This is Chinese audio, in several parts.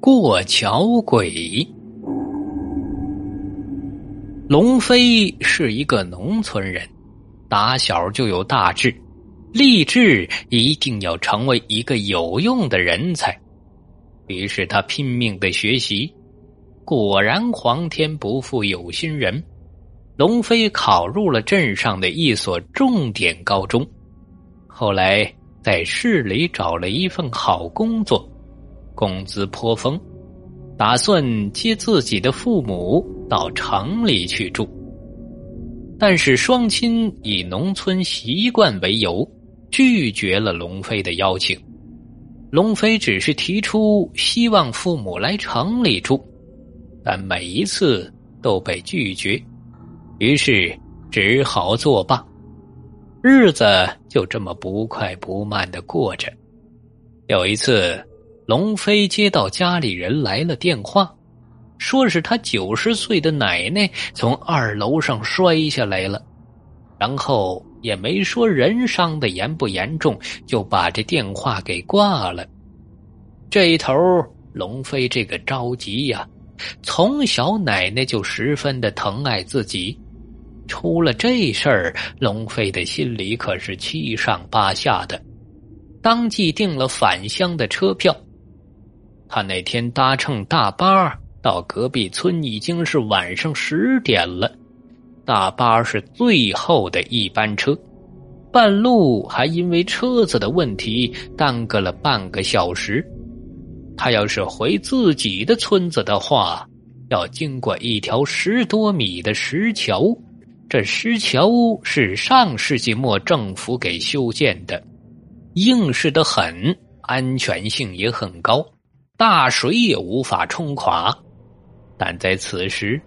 过桥鬼。龙飞是一个农村人，打小就有大志，立志一定要成为一个有用的人才。于是他拼命的学习，果然皇天不负有心人，龙飞考入了镇上的一所重点高中，后来在市里找了一份好工作。工资颇丰，打算接自己的父母到城里去住。但是双亲以农村习惯为由，拒绝了龙飞的邀请。龙飞只是提出希望父母来城里住，但每一次都被拒绝，于是只好作罢。日子就这么不快不慢的过着。有一次。龙飞接到家里人来了电话，说是他九十岁的奶奶从二楼上摔下来了，然后也没说人伤的严不严重，就把这电话给挂了。这一头，龙飞这个着急呀，从小奶奶就十分的疼爱自己，出了这事儿，龙飞的心里可是七上八下的，当即订了返乡的车票。他那天搭乘大巴到隔壁村，已经是晚上十点了。大巴是最后的一班车，半路还因为车子的问题耽搁了半个小时。他要是回自己的村子的话，要经过一条十多米的石桥。这石桥是上世纪末政府给修建的，硬实的很，安全性也很高。大水也无法冲垮，但在此时，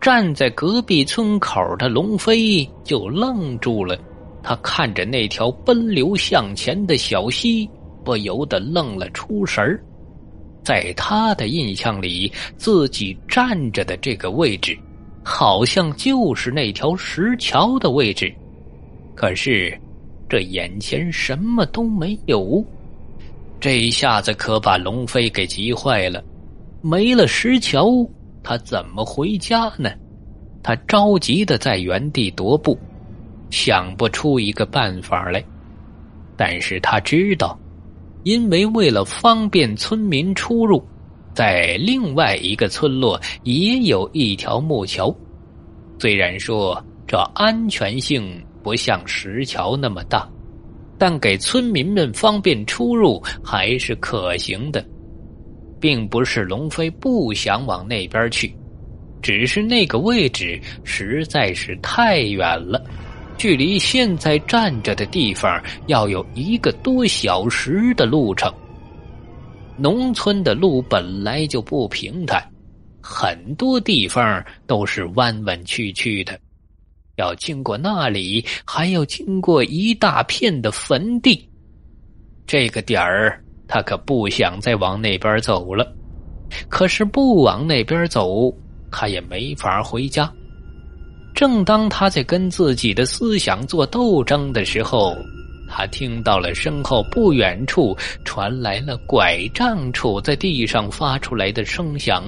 站在隔壁村口的龙飞就愣住了。他看着那条奔流向前的小溪，不由得愣了出神在他的印象里，自己站着的这个位置，好像就是那条石桥的位置。可是，这眼前什么都没有。这一下子可把龙飞给急坏了，没了石桥，他怎么回家呢？他着急的在原地踱步，想不出一个办法来。但是他知道，因为为了方便村民出入，在另外一个村落也有一条木桥，虽然说这安全性不像石桥那么大。但给村民们方便出入还是可行的，并不是龙飞不想往那边去，只是那个位置实在是太远了，距离现在站着的地方要有一个多小时的路程。农村的路本来就不平坦，很多地方都是弯弯曲曲的。要经过那里，还要经过一大片的坟地。这个点儿，他可不想再往那边走了。可是不往那边走，他也没法回家。正当他在跟自己的思想做斗争的时候，他听到了身后不远处传来了拐杖处在地上发出来的声响。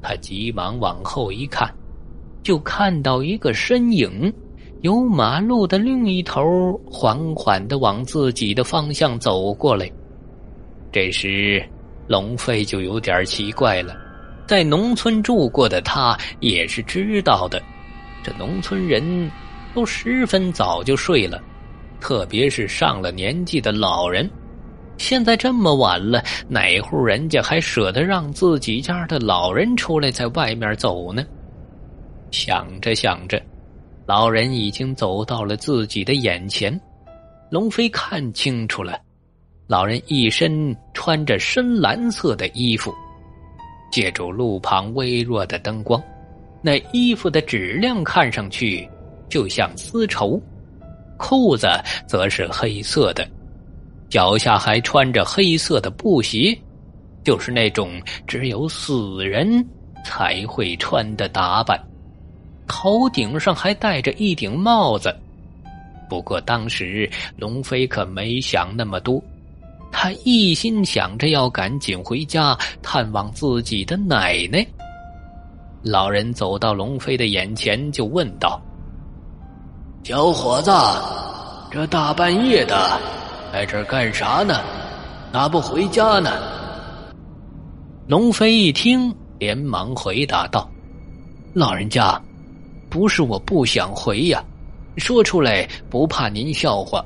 他急忙往后一看。就看到一个身影，由马路的另一头缓缓的往自己的方向走过来。这时，龙飞就有点奇怪了。在农村住过的他也是知道的，这农村人都十分早就睡了，特别是上了年纪的老人。现在这么晚了，哪户人家还舍得让自己家的老人出来在外面走呢？想着想着，老人已经走到了自己的眼前。龙飞看清楚了，老人一身穿着深蓝色的衣服，借助路旁微弱的灯光，那衣服的质量看上去就像丝绸，裤子则是黑色的，脚下还穿着黑色的布鞋，就是那种只有死人才会穿的打扮。头顶上还戴着一顶帽子，不过当时龙飞可没想那么多，他一心想着要赶紧回家探望自己的奶奶。老人走到龙飞的眼前，就问道：“小伙子，这大半夜的，在这干啥呢？哪不回家呢？”龙飞一听，连忙回答道：“老人家，不是我不想回呀，说出来不怕您笑话。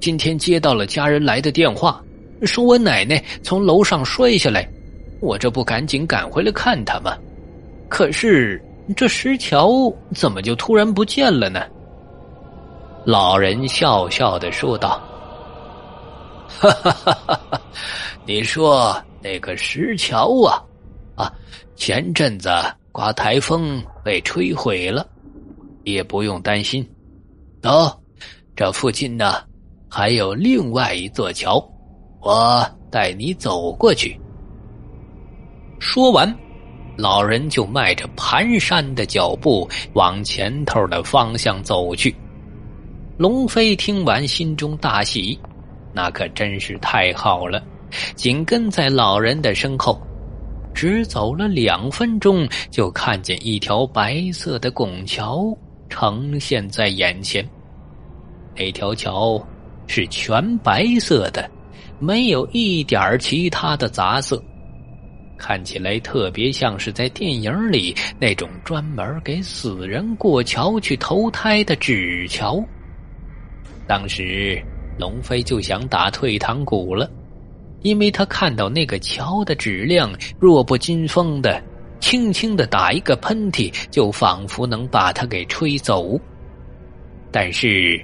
今天接到了家人来的电话。”说我奶奶从楼上摔下来，我这不赶紧赶回来看她吗？可是这石桥怎么就突然不见了呢？老人笑笑的说道：“哈哈哈哈！你说那个石桥啊，啊，前阵子刮台风被吹毁了，也不用担心。哦，这附近呢还有另外一座桥。”我带你走过去。说完，老人就迈着蹒跚的脚步往前头的方向走去。龙飞听完，心中大喜，那可真是太好了，紧跟在老人的身后。只走了两分钟，就看见一条白色的拱桥呈现在眼前。那条桥是全白色的。没有一点其他的杂色，看起来特别像是在电影里那种专门给死人过桥去投胎的纸桥。当时龙飞就想打退堂鼓了，因为他看到那个桥的质量弱不禁风的，轻轻的打一个喷嚏就仿佛能把他给吹走。但是，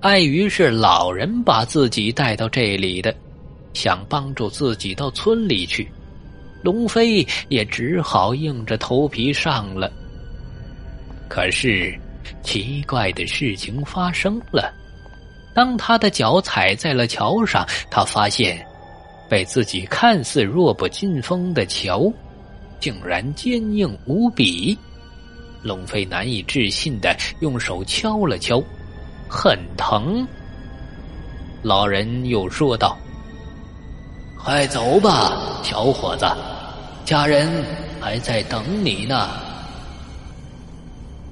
碍于是老人把自己带到这里的。想帮助自己到村里去，龙飞也只好硬着头皮上了。可是，奇怪的事情发生了。当他的脚踩在了桥上，他发现，被自己看似弱不禁风的桥，竟然坚硬无比。龙飞难以置信的用手敲了敲，很疼。老人又说道。快走吧，小伙子，家人还在等你呢。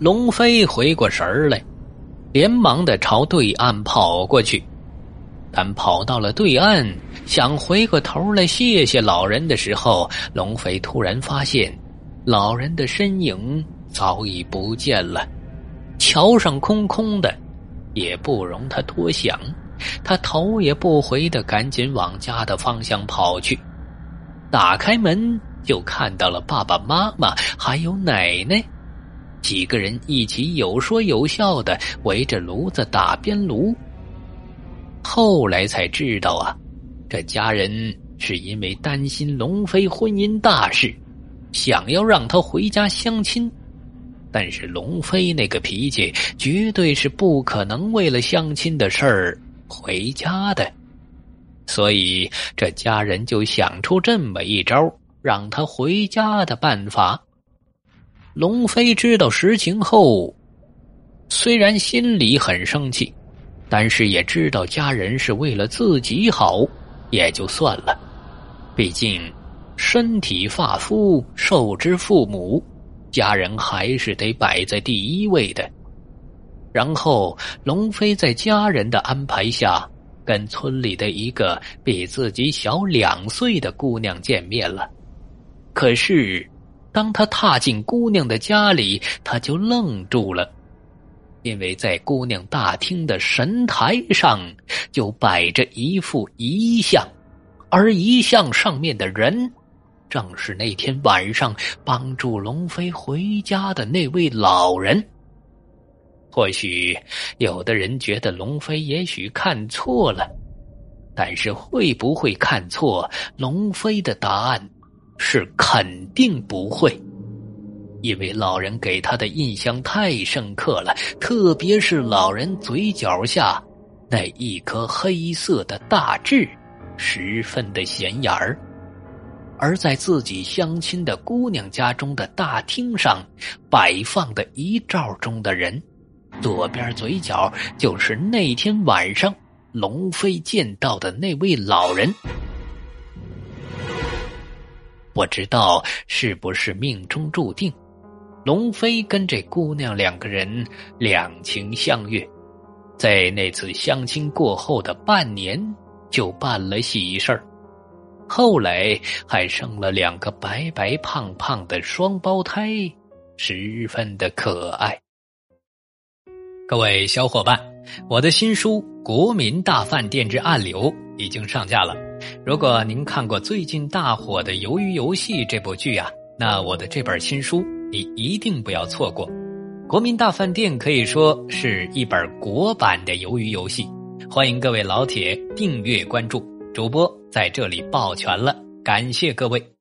龙飞回过神来，连忙的朝对岸跑过去。但跑到了对岸，想回过头来谢谢老人的时候，龙飞突然发现，老人的身影早已不见了。桥上空空的，也不容他多想。他头也不回的赶紧往家的方向跑去，打开门就看到了爸爸妈妈还有奶奶，几个人一起有说有笑的围着炉子打边炉。后来才知道啊，这家人是因为担心龙飞婚姻大事，想要让他回家相亲，但是龙飞那个脾气绝对是不可能为了相亲的事儿。回家的，所以这家人就想出这么一招让他回家的办法。龙飞知道实情后，虽然心里很生气，但是也知道家人是为了自己好，也就算了。毕竟身体发肤受之父母，家人还是得摆在第一位的。然后，龙飞在家人的安排下，跟村里的一个比自己小两岁的姑娘见面了。可是，当他踏进姑娘的家里，他就愣住了，因为在姑娘大厅的神台上就摆着一副遗像，而遗像上面的人，正是那天晚上帮助龙飞回家的那位老人。或许有的人觉得龙飞也许看错了，但是会不会看错？龙飞的答案是肯定不会，因为老人给他的印象太深刻了，特别是老人嘴角下那一颗黑色的大痣，十分的显眼儿。而在自己相亲的姑娘家中的大厅上摆放的遗照中的人。左边嘴角就是那天晚上龙飞见到的那位老人。不知道是不是命中注定，龙飞跟这姑娘两个人两情相悦，在那次相亲过后的半年就办了喜事儿。后来还生了两个白白胖胖的双胞胎，十分的可爱。各位小伙伴，我的新书《国民大饭店之暗流》已经上架了。如果您看过最近大火的《鱿鱼游戏》这部剧啊，那我的这本新书你一定不要错过。《国民大饭店》可以说是一本国版的鱿鱼游戏，欢迎各位老铁订阅关注。主播在这里抱拳了，感谢各位。